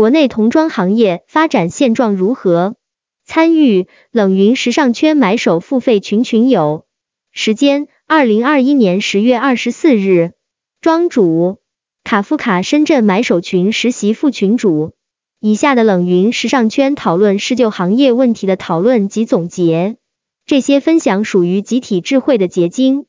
国内童装行业发展现状如何？参与冷云时尚圈买手付费群群友。时间：二零二一年十月二十四日。庄主：卡夫卡深圳买手群实习副群主。以下的冷云时尚圈讨论是就行业问题的讨论及总结，这些分享属于集体智慧的结晶，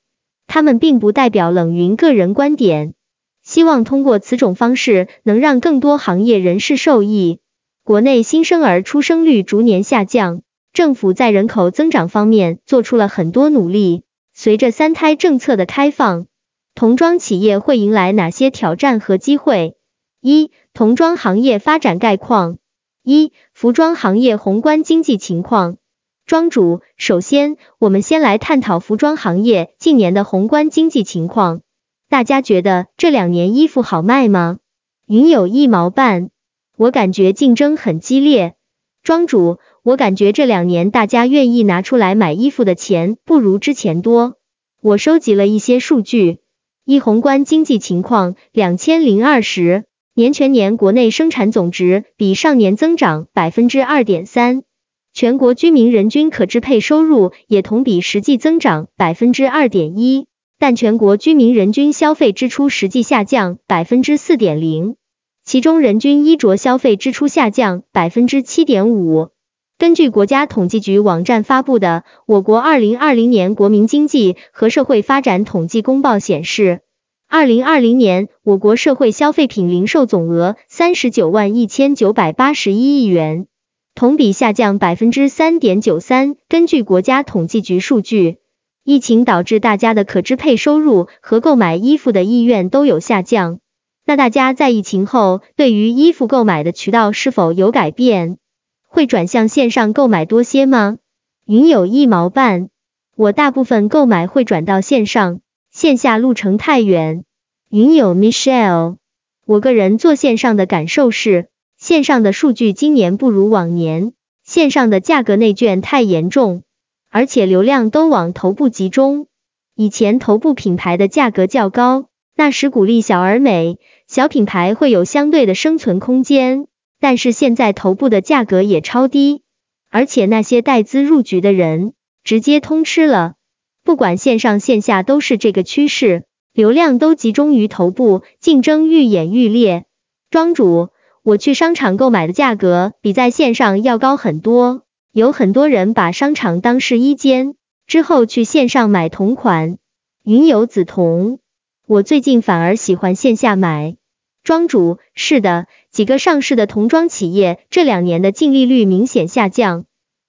他们并不代表冷云个人观点。希望通过此种方式，能让更多行业人士受益。国内新生儿出生率逐年下降，政府在人口增长方面做出了很多努力。随着三胎政策的开放，童装企业会迎来哪些挑战和机会？一、童装行业发展概况。一、服装行业宏观经济情况。庄主，首先，我们先来探讨服装行业近年的宏观经济情况。大家觉得这两年衣服好卖吗？云有一毛半，我感觉竞争很激烈。庄主，我感觉这两年大家愿意拿出来买衣服的钱不如之前多。我收集了一些数据。一、宏观经济情况，两千零二十。年全年国内生产总值比上年增长百分之二点三，全国居民人均可支配收入也同比实际增长百分之二点一，但全国居民人均消费支出实际下降百分之四点零，其中人均衣着消费支出下降百分之七点五。根据国家统计局网站发布的《我国二零二零年国民经济和社会发展统计公报》显示。二零二零年，我国社会消费品零售总额三十九万一千九百八十一亿元，同比下降百分之三点九三。根据国家统计局数据，疫情导致大家的可支配收入和购买衣服的意愿都有下降。那大家在疫情后，对于衣服购买的渠道是否有改变？会转向线上购买多些吗？云有一毛半，我大部分购买会转到线上。线下路程太远。云有 Michelle，我个人做线上的感受是，线上的数据今年不如往年，线上的价格内卷太严重，而且流量都往头部集中。以前头部品牌的价格较高，那时鼓励小而美，小品牌会有相对的生存空间。但是现在头部的价格也超低，而且那些带资入局的人直接通吃了。不管线上线下都是这个趋势，流量都集中于头部，竞争愈演愈烈。庄主，我去商场购买的价格比在线上要高很多，有很多人把商场当试衣间，之后去线上买同款。云游紫铜，我最近反而喜欢线下买。庄主，是的，几个上市的童装企业这两年的净利率明显下降。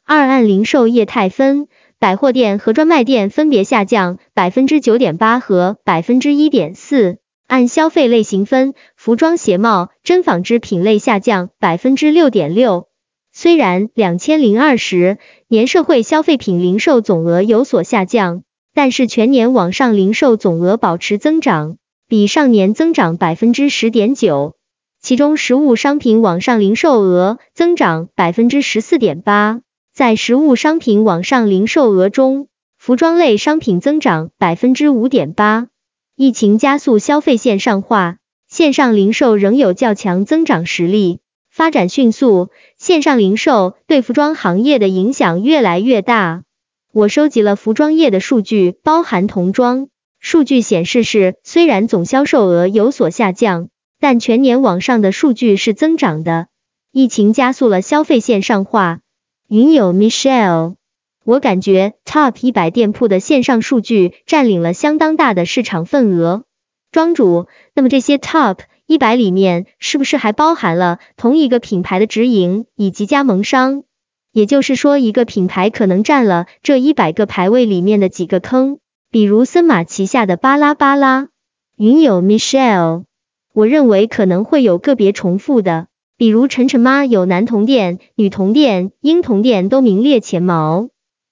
二按零售业态分。百货店和专卖店分别下降百分之九点八和百分之一点四。按消费类型分，服装鞋帽真纺织品类下降百分之六点六。虽然两千零二十年社会消费品零售总额有所下降，但是全年网上零售总额保持增长，比上年增长百分之十点九。其中实物商品网上零售额增长百分之十四点八。在实物商品网上零售额中，服装类商品增长百分之五点八。疫情加速消费线上化，线上零售仍有较强增长实力，发展迅速。线上零售对服装行业的影响越来越大。我收集了服装业的数据，包含童装。数据显示是，虽然总销售额有所下降，但全年网上的数据是增长的。疫情加速了消费线上化。云友 Michelle，我感觉 Top 一百店铺的线上数据占领了相当大的市场份额。庄主，那么这些 Top 一百里面是不是还包含了同一个品牌的直营以及加盟商？也就是说，一个品牌可能占了这一百个排位里面的几个坑，比如森马旗下的巴拉巴拉。云友 Michelle，我认为可能会有个别重复的。比如晨晨妈有男童店、女童店、婴童店都名列前茅。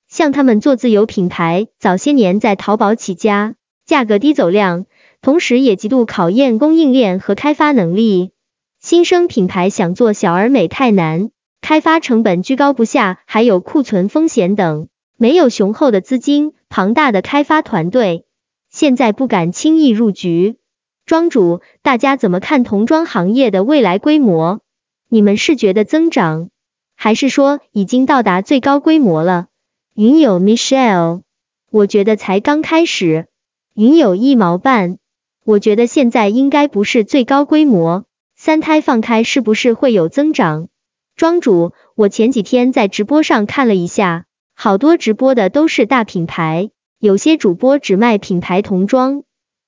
像他们做自有品牌，早些年在淘宝起家，价格低走量，同时也极度考验供应链和开发能力。新生品牌想做小而美太难，开发成本居高不下，还有库存风险等，没有雄厚的资金、庞大的开发团队，现在不敢轻易入局。庄主，大家怎么看童装行业的未来规模？你们是觉得增长，还是说已经到达最高规模了？云友 Michelle，我觉得才刚开始。云友一毛半，我觉得现在应该不是最高规模，三胎放开是不是会有增长？庄主，我前几天在直播上看了一下，好多直播的都是大品牌，有些主播只卖品牌童装。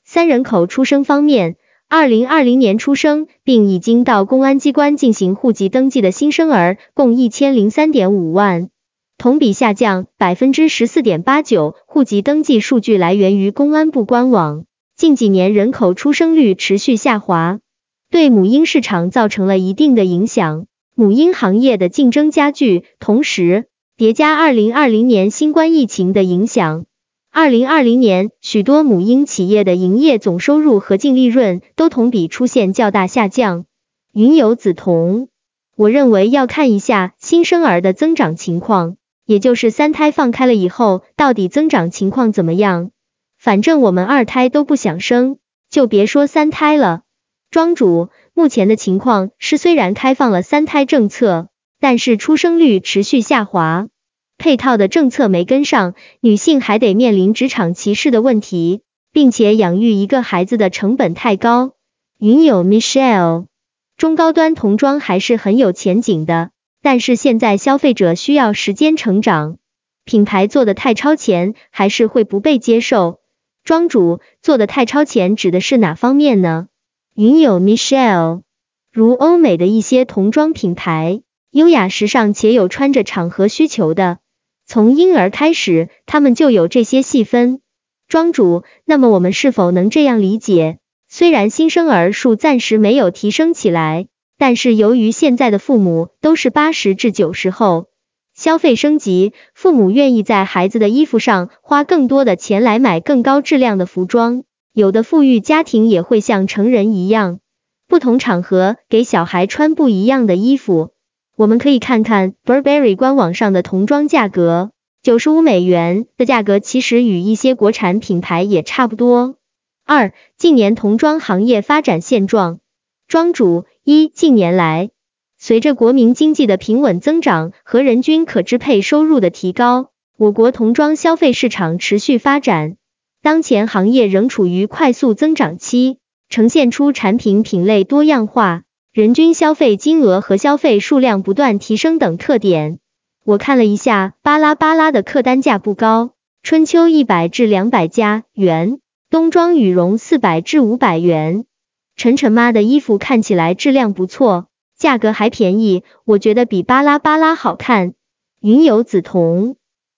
三人口出生方面，二零二零年出生并已经到公安机关进行户籍登记的新生儿共一千零三点五万，同比下降百分之十四点八九。户籍登记数据来源于公安部官网。近几年人口出生率持续下滑，对母婴市场造成了一定的影响。母婴行业的竞争加剧，同时叠加二零二零年新冠疫情的影响，二零二零年许多母婴企业的营业总收入和净利润都同比出现较大下降。云游梓潼，我认为要看一下新生儿的增长情况，也就是三胎放开了以后，到底增长情况怎么样？反正我们二胎都不想生，就别说三胎了。庄主。目前的情况是，虽然开放了三胎政策，但是出生率持续下滑，配套的政策没跟上，女性还得面临职场歧视的问题，并且养育一个孩子的成本太高。云友 Michelle，中高端童装还是很有前景的，但是现在消费者需要时间成长，品牌做的太超前还是会不被接受。庄主做的太超前指的是哪方面呢？云友 Michelle，如欧美的一些童装品牌，优雅时尚且有穿着场合需求的，从婴儿开始，他们就有这些细分。庄主，那么我们是否能这样理解？虽然新生儿数暂时没有提升起来，但是由于现在的父母都是八十至九十后，消费升级，父母愿意在孩子的衣服上花更多的钱来买更高质量的服装。有的富裕家庭也会像成人一样，不同场合给小孩穿不一样的衣服。我们可以看看 Burberry 官网上的童装价格，九十五美元的价格其实与一些国产品牌也差不多。二、近年童装行业发展现状。庄主一、近年来，随着国民经济的平稳增长和人均可支配收入的提高，我国童装消费市场持续发展。当前行业仍处于快速增长期，呈现出产品品类多样化、人均消费金额和消费数量不断提升等特点。我看了一下，巴拉巴拉的客单价不高，春秋一百至两百加元，冬装羽绒四百至五百元。晨晨妈的衣服看起来质量不错，价格还便宜，我觉得比巴拉巴拉好看。云游梓潼。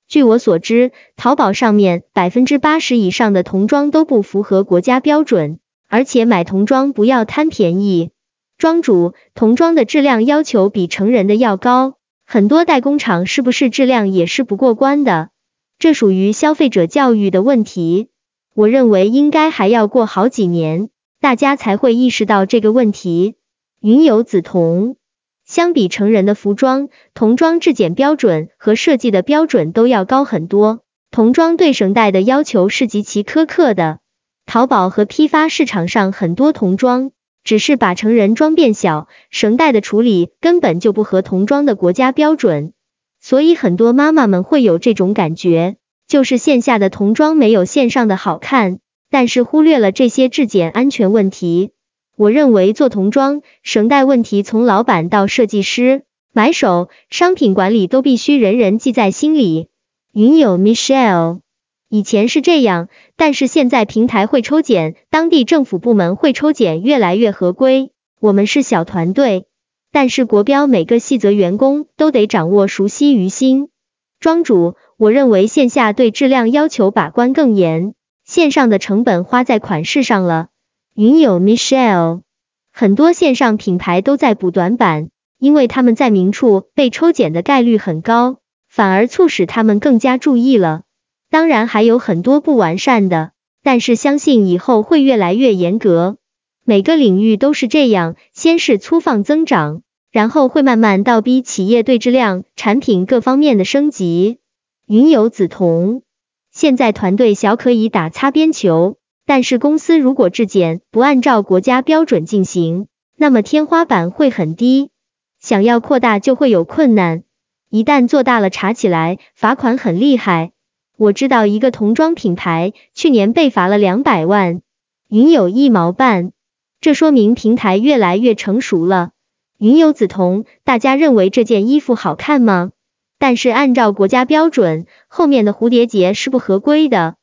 据我所知，淘宝上面百分之八十以上的童装都不符合国家标准，而且买童装不要贪便宜。庄主，童装的质量要求比成人的要高，很多代工厂是不是质量也是不过关的？这属于消费者教育的问题。我认为应该还要过好几年，大家才会意识到这个问题。云游梓潼。相比成人的服装，童装质检标准和设计的标准都要高很多。童装对绳带的要求是极其苛刻的。淘宝和批发市场上很多童装，只是把成人装变小，绳带的处理根本就不合童装的国家标准。所以很多妈妈们会有这种感觉，就是线下的童装没有线上的好看，但是忽略了这些质检安全问题。我认为做童装绳带问题，从老板到设计师、买手、商品管理都必须人人记在心里。云友 Michelle，以前是这样，但是现在平台会抽检，当地政府部门会抽检，越来越合规。我们是小团队，但是国标每个细则员工都得掌握熟悉于心。庄主，我认为线下对质量要求把关更严，线上的成本花在款式上了。云友 Michelle，很多线上品牌都在补短板，因为他们在明处被抽检的概率很高，反而促使他们更加注意了。当然还有很多不完善的，但是相信以后会越来越严格。每个领域都是这样，先是粗放增长，然后会慢慢倒逼企业对质量、产品各方面的升级。云友梓潼，现在团队小可以打擦边球。但是公司如果质检不按照国家标准进行，那么天花板会很低。想要扩大就会有困难，一旦做大了，查起来罚款很厉害。我知道一个童装品牌去年被罚了两百万，云有一毛半，这说明平台越来越成熟了。云有梓潼，大家认为这件衣服好看吗？但是按照国家标准，后面的蝴蝶结是不合规的。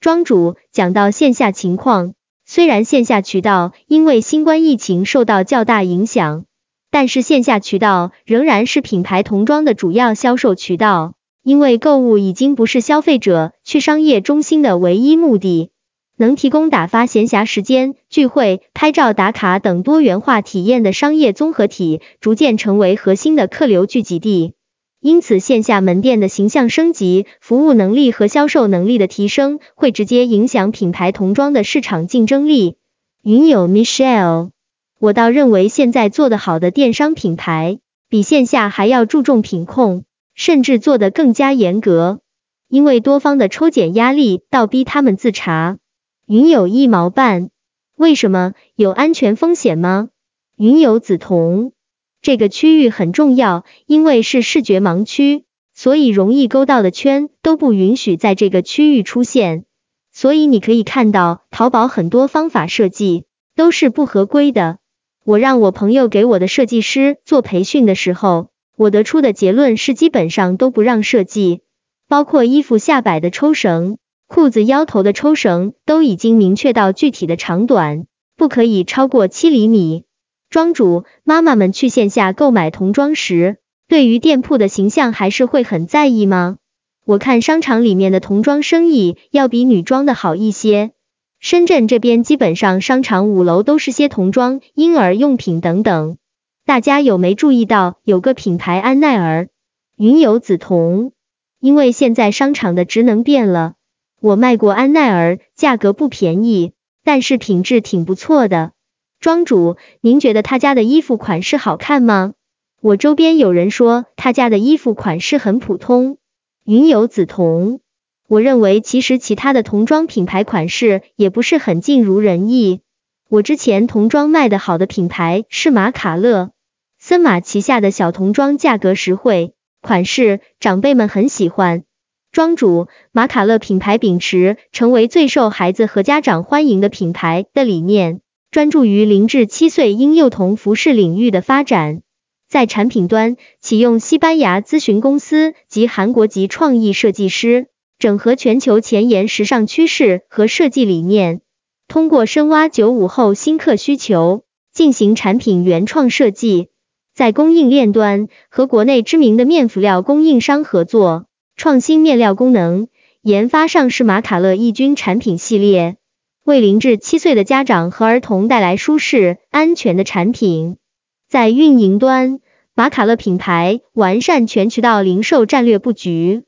庄主讲到线下情况，虽然线下渠道因为新冠疫情受到较大影响，但是线下渠道仍然是品牌童装的主要销售渠道，因为购物已经不是消费者去商业中心的唯一目的。能提供打发闲暇时间、聚会、拍照打卡等多元化体验的商业综合体，逐渐成为核心的客流聚集地。因此，线下门店的形象升级、服务能力和销售能力的提升，会直接影响品牌童装的市场竞争力。云友 Michelle，我倒认为现在做得好的电商品牌，比线下还要注重品控，甚至做得更加严格，因为多方的抽检压力，倒逼他们自查。云有一毛半，为什么有安全风险吗？云有梓潼，这个区域很重要，因为是视觉盲区，所以容易勾到的圈都不允许在这个区域出现。所以你可以看到，淘宝很多方法设计都是不合规的。我让我朋友给我的设计师做培训的时候，我得出的结论是，基本上都不让设计，包括衣服下摆的抽绳。裤子腰头的抽绳都已经明确到具体的长短，不可以超过七厘米。庄主妈妈们去线下购买童装时，对于店铺的形象还是会很在意吗？我看商场里面的童装生意要比女装的好一些。深圳这边基本上商场五楼都是些童装、婴儿用品等等。大家有没注意到有个品牌安奈儿？云有梓潼，因为现在商场的职能变了。我卖过安奈儿，价格不便宜，但是品质挺不错的。庄主，您觉得他家的衣服款式好看吗？我周边有人说他家的衣服款式很普通。云有梓潼，我认为其实其他的童装品牌款式也不是很尽如人意。我之前童装卖的好的品牌是马卡乐，森马旗下的小童装价格实惠，款式长辈们很喜欢。庄主，马卡乐品牌秉持成为最受孩子和家长欢迎的品牌的理念，专注于零至七岁婴幼童服饰领域的发展。在产品端，启用西班牙咨询公司及韩国籍创意设计师，整合全球前沿时尚趋势和设计理念，通过深挖九五后新客需求，进行产品原创设计。在供应链端，和国内知名的面辅料供应商合作。创新面料功能，研发上市马卡乐抑菌产品系列，为零至七岁的家长和儿童带来舒适、安全的产品。在运营端，马卡乐品牌完善全渠道零售战略布局，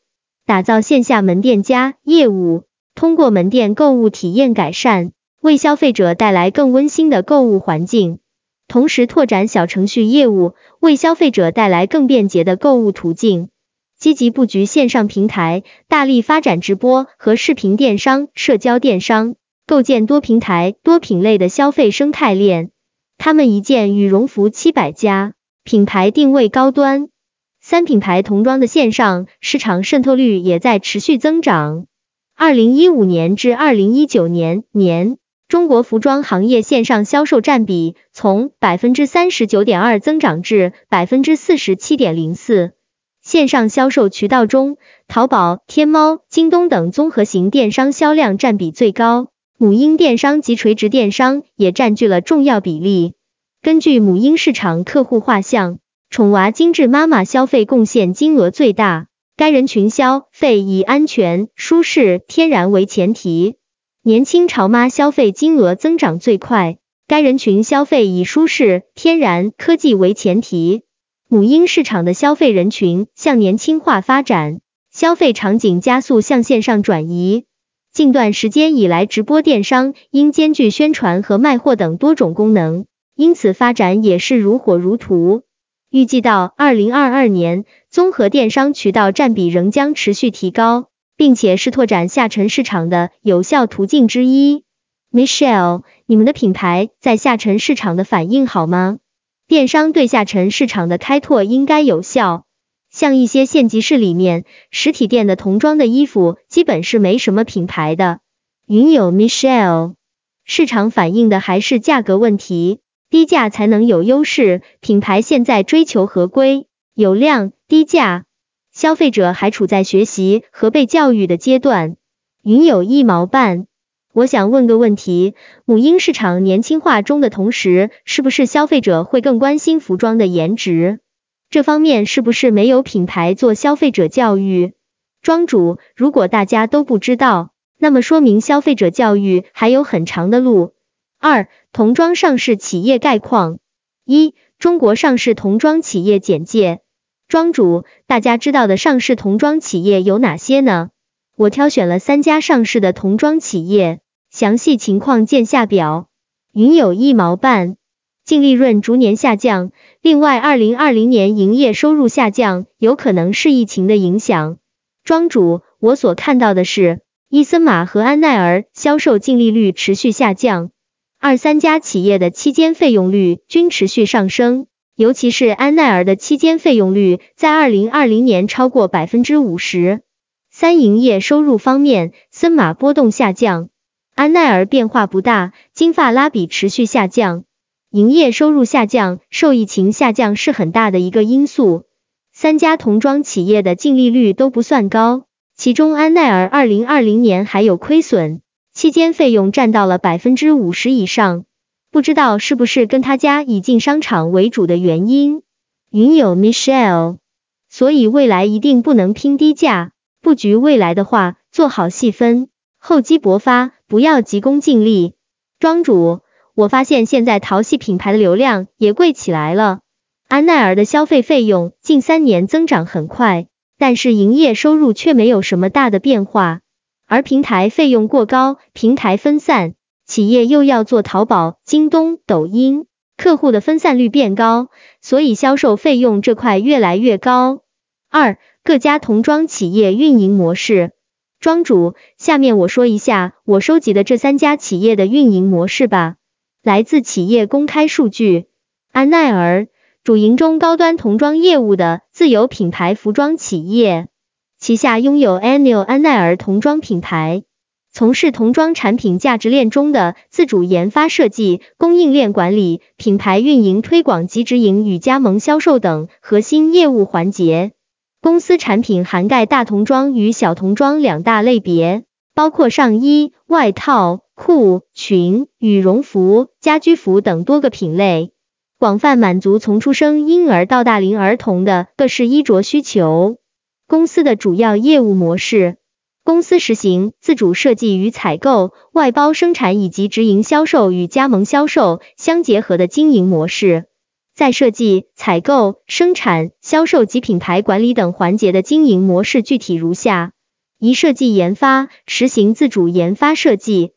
打造线下门店加业务，通过门店购物体验改善，为消费者带来更温馨的购物环境，同时拓展小程序业务，为消费者带来更便捷的购物途径。积极布局线上平台，大力发展直播和视频电商、社交电商，构建多平台、多品类的消费生态链。他们一件羽绒服七百家，品牌定位高端。三品牌童装的线上市场渗透率也在持续增长。二零一五年至二零一九年年，中国服装行业线上销售占比从百分之三十九点二增长至百分之四十七点零四。线上销售渠道中，淘宝、天猫、京东等综合型电商销量占比最高，母婴电商及垂直电商也占据了重要比例。根据母婴市场客户画像，宠娃精致妈妈消费贡献金额最大，该人群消费以安全、舒适、天然为前提；年轻潮妈消费金额增长最快，该人群消费以舒适、天然、科技为前提。母婴市场的消费人群向年轻化发展，消费场景加速向线上转移。近段时间以来，直播电商因兼具宣传和卖货等多种功能，因此发展也是如火如荼。预计到二零二二年，综合电商渠道占比仍将持续提高，并且是拓展下沉市场的有效途径之一。Michelle，你们的品牌在下沉市场的反应好吗？电商对下沉市场的开拓应该有效。像一些县级市里面，实体店的童装的衣服基本是没什么品牌的。云友 Michelle，市场反映的还是价格问题，低价才能有优势。品牌现在追求合规、有量、低价，消费者还处在学习和被教育的阶段。云友一毛半，我想问个问题：母婴市场年轻化中的同时，是不是消费者会更关心服装的颜值？这方面是不是没有品牌做消费者教育？庄主，如果大家都不知道，那么说明消费者教育还有很长的路。二、童装上市企业概况：一、中国上市童装企业简介。庄主，大家知道的上市童装企业有哪些呢？我挑选了三家上市的童装企业，详细情况见下表。云有一毛半。净利润逐年下降，另外，二零二零年营业收入下降，有可能是疫情的影响。庄主，我所看到的是，伊森玛和安奈儿销售净利率持续下降，二三家企业的期间费用率均持续上升，尤其是安奈儿的期间费用率在二零二零年超过百分之五十。三营业收入方面，森马波动下降，安奈儿变化不大，金发拉比持续下降。营业收入下降，受疫情下降是很大的一个因素。三家童装企业的净利率都不算高，其中安奈儿二零二零年还有亏损，期间费用占到了百分之五十以上，不知道是不是跟他家以进商场为主的原因。云友 Michelle，所以未来一定不能拼低价，布局未来的话，做好细分，厚积薄发，不要急功近利。庄主。我发现现在淘系品牌的流量也贵起来了。安奈儿的消费费用近三年增长很快，但是营业收入却没有什么大的变化。而平台费用过高，平台分散，企业又要做淘宝、京东、抖音，客户的分散率变高，所以销售费用这块越来越高。二、各家童装企业运营模式。庄主，下面我说一下我收集的这三家企业的运营模式吧。来自企业公开数据，安奈儿主营中高端童装业务的自有品牌服装企业，旗下拥有 Annual 安奈儿童装品牌，从事童装产品价值链中的自主研发设计、供应链管理、品牌运营推广及直营与加盟销售等核心业务环节。公司产品涵盖大童装与小童装两大类别，包括上衣、外套。裤、裙、羽绒服、家居服等多个品类，广泛满足从出生婴儿到大龄儿童的各式衣着需求。公司的主要业务模式，公司实行自主设计与采购、外包生产以及直营销售与加盟销售相结合的经营模式。在设计、采购、生产、销售及品牌管理等环节的经营模式具体如下：一、设计研发，实行自主研发设计。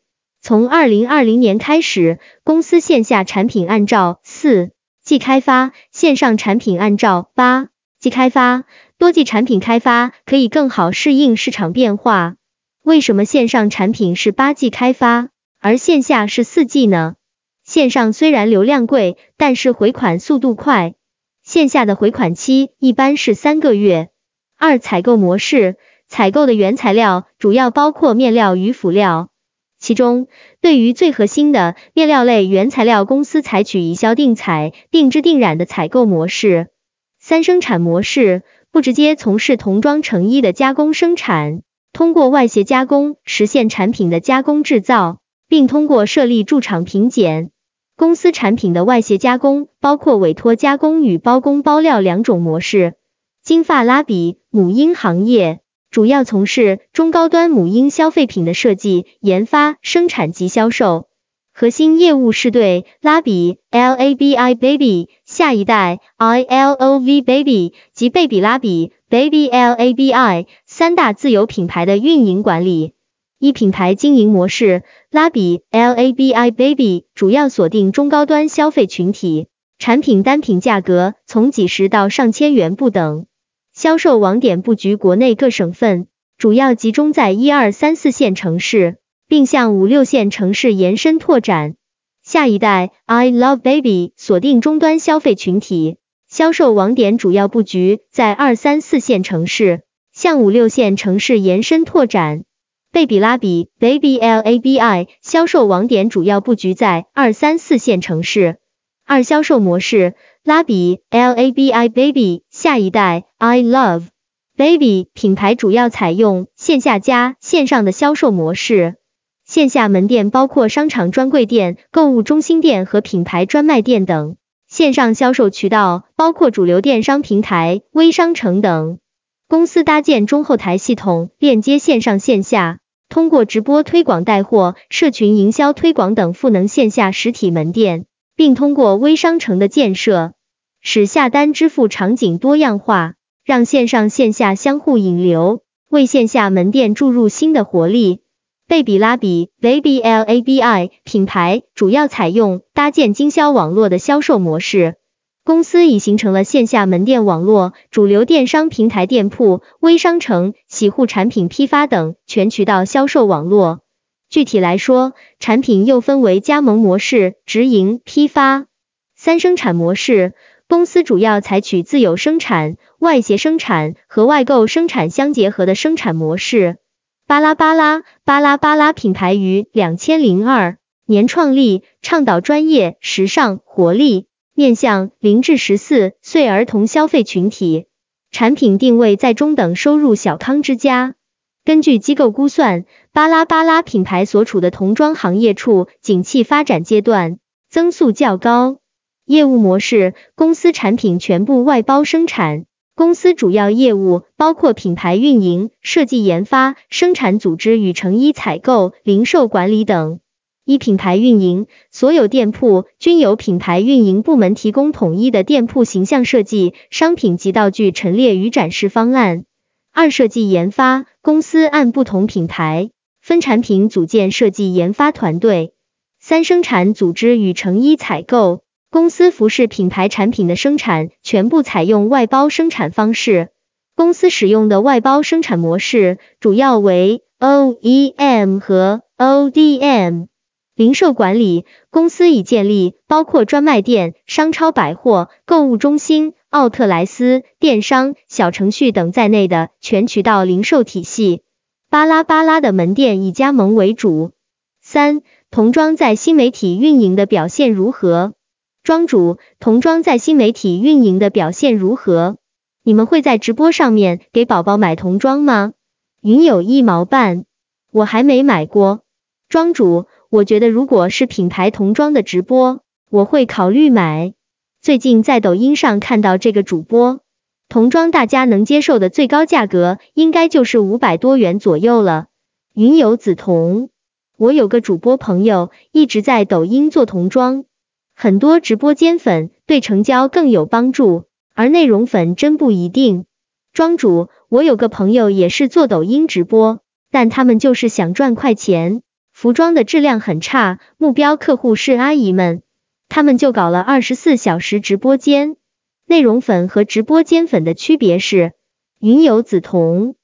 从二零二零年开始，公司线下产品按照四季开发，线上产品按照八季开发。多季产品开发可以更好适应市场变化。为什么线上产品是八季开发，而线下是四季呢？线上虽然流量贵，但是回款速度快，线下的回款期一般是三个月。二、采购模式，采购的原材料主要包括面料与辅料。其中，对于最核心的面料类原材料，公司采取以销定采、定制定染的采购模式。三生产模式不直接从事童装成衣的加工生产，通过外协加工实现产品的加工制造，并通过设立驻厂品检。公司产品的外协加工包括委托加工与包工包料两种模式。金发拉比母婴行业。主要从事中高端母婴消费品的设计、研发、生产及销售，核心业务是对拉比 （Labi Baby）、下一代 （Ilov Baby） 及贝比拉比 （Baby Labi） 三大自有品牌的运营管理。一品牌经营模式，拉比 （Labi Baby） 主要锁定中高端消费群体，产品单品价格从几十到上千元不等。销售网点布局国内各省份，主要集中在一二三四线城市，并向五六线城市延伸拓展。下一代 I Love Baby 锁定终端消费群体，销售网点主要布局在二三四线城市，向五六线城市延伸拓展。贝比拉比 Baby L A B I 销售网点主要布局在二三四线城市。二销售模式，拉比 L A B I Baby 下一代 I Love Baby 品牌主要采用线下加线上的销售模式。线下门店包括商场专柜店、购物中心店和品牌专卖店等。线上销售渠道包括主流电商平台、微商城等。公司搭建中后台系统，链接线上线下，通过直播推广带货、社群营销推广等赋能线下实体门店，并通过微商城的建设，使下单支付场景多样化，让线上线下相互引流，为线下门店注入新的活力。贝比拉比 Baby L A B I 品牌主要采用搭建经销网络的销售模式，公司已形成了线下门店网络、主流电商平台店铺、微商城、洗护产品批发等全渠道销售网络。具体来说，产品又分为加盟模式、直营、批发三生产模式。公司主要采取自有生产、外协生产和外购生产相结合的生产模式。巴拉巴拉巴拉巴拉品牌于两千零二年创立，倡导专业、时尚、活力，面向零至十四岁儿童消费群体。产品定位在中等收入小康之家。根据机构估算，巴拉巴拉品牌所处的童装行业处景气发展阶段，增速较高。业务模式：公司产品全部外包生产。公司主要业务包括品牌运营、设计研发、生产组织与成衣采购、零售管理等。一品牌运营，所有店铺均由品牌运营部门提供统一的店铺形象设计、商品及道具陈列与展示方案。二设计研发，公司按不同品牌分产品组建设计研发团队。三生产组织与成衣采购。公司服饰品牌产品的生产全部采用外包生产方式。公司使用的外包生产模式主要为 OEM 和 ODM。零售管理，公司已建立包括专卖店、商超百货、购物中心、奥特莱斯、电商、小程序等在内的全渠道零售体系。巴拉巴拉的门店以加盟为主。三，童装在新媒体运营的表现如何？庄主，童装在新媒体运营的表现如何？你们会在直播上面给宝宝买童装吗？云有一毛半，我还没买过。庄主，我觉得如果是品牌童装的直播，我会考虑买。最近在抖音上看到这个主播，童装大家能接受的最高价格应该就是五百多元左右了。云游紫瞳，我有个主播朋友一直在抖音做童装。很多直播间粉对成交更有帮助，而内容粉真不一定。庄主，我有个朋友也是做抖音直播，但他们就是想赚快钱，服装的质量很差，目标客户是阿姨们，他们就搞了二十四小时直播间。内容粉和直播间粉的区别是，云有紫瞳。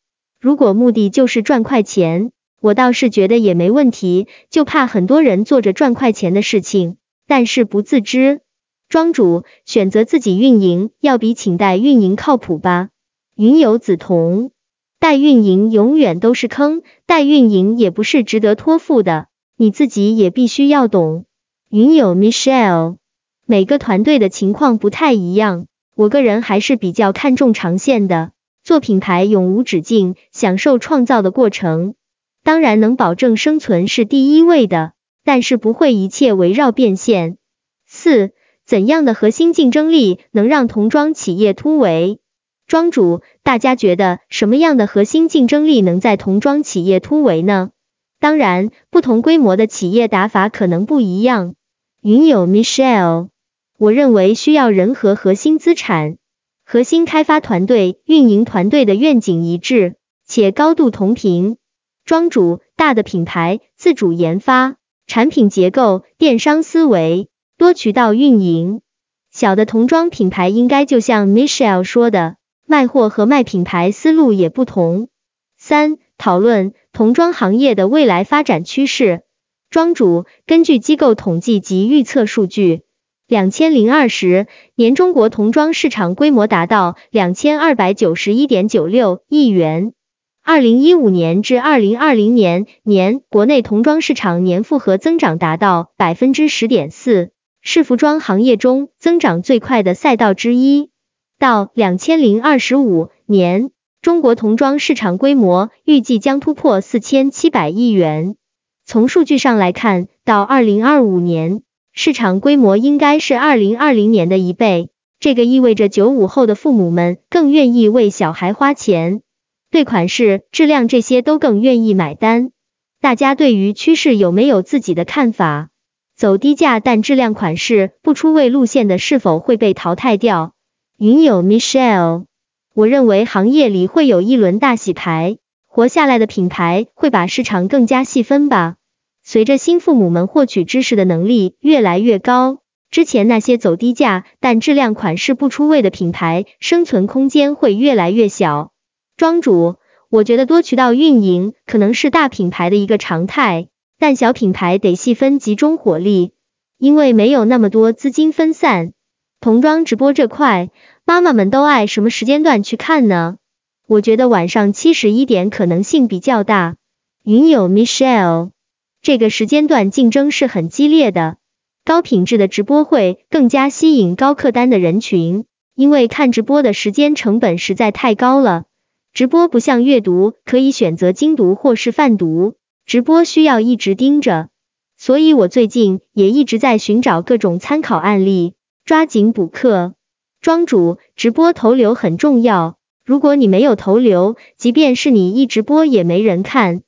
如果目的就是赚快钱，我倒是觉得也没问题，就怕很多人做着赚快钱的事情。但是不自知，庄主选择自己运营，要比请代运营靠谱吧？云有紫瞳，代运营永远都是坑，代运营也不是值得托付的，你自己也必须要懂。云友 Michelle，每个团队的情况不太一样，我个人还是比较看重长线的，做品牌永无止境，享受创造的过程，当然能保证生存是第一位的。但是不会一切围绕变现。四，怎样的核心竞争力能让童装企业突围？庄主，大家觉得什么样的核心竞争力能在童装企业突围呢？当然，不同规模的企业打法可能不一样。云友 Michelle，我认为需要人和核心资产、核心开发团队、运营团队的愿景一致，且高度同频。庄主，大的品牌自主研发。产品结构、电商思维、多渠道运营，小的童装品牌应该就像 Michelle 说的，卖货和卖品牌思路也不同。三、讨论童装行业的未来发展趋势。庄主，根据机构统计及预测数据，两千零二十年中国童装市场规模达到两千二百九十一点九六亿元。二零一五年至二零二零年年，国内童装市场年复合增长达到百分之十点四，是服装行业中增长最快的赛道之一。到两千零二十五年，中国童装市场规模预计将突破四千七百亿元。从数据上来看，到二零二五年，市场规模应该是二零二零年的一倍。这个意味着九五后的父母们更愿意为小孩花钱。对款式、质量这些都更愿意买单。大家对于趋势有没有自己的看法？走低价但质量款式不出位路线的是否会被淘汰掉？云友 Michelle，我认为行业里会有一轮大洗牌，活下来的品牌会把市场更加细分吧。随着新父母们获取知识的能力越来越高，之前那些走低价但质量款式不出位的品牌，生存空间会越来越小。庄主，我觉得多渠道运营可能是大品牌的一个常态，但小品牌得细分集中火力，因为没有那么多资金分散。童装直播这块，妈妈们都爱什么时间段去看呢？我觉得晚上七十一点可能性比较大。云友 Michelle，这个时间段竞争是很激烈的，高品质的直播会更加吸引高客单的人群，因为看直播的时间成本实在太高了。直播不像阅读，可以选择精读或是泛读，直播需要一直盯着，所以我最近也一直在寻找各种参考案例，抓紧补课。庄主，直播投流很重要，如果你没有投流，即便是你一直播也没人看。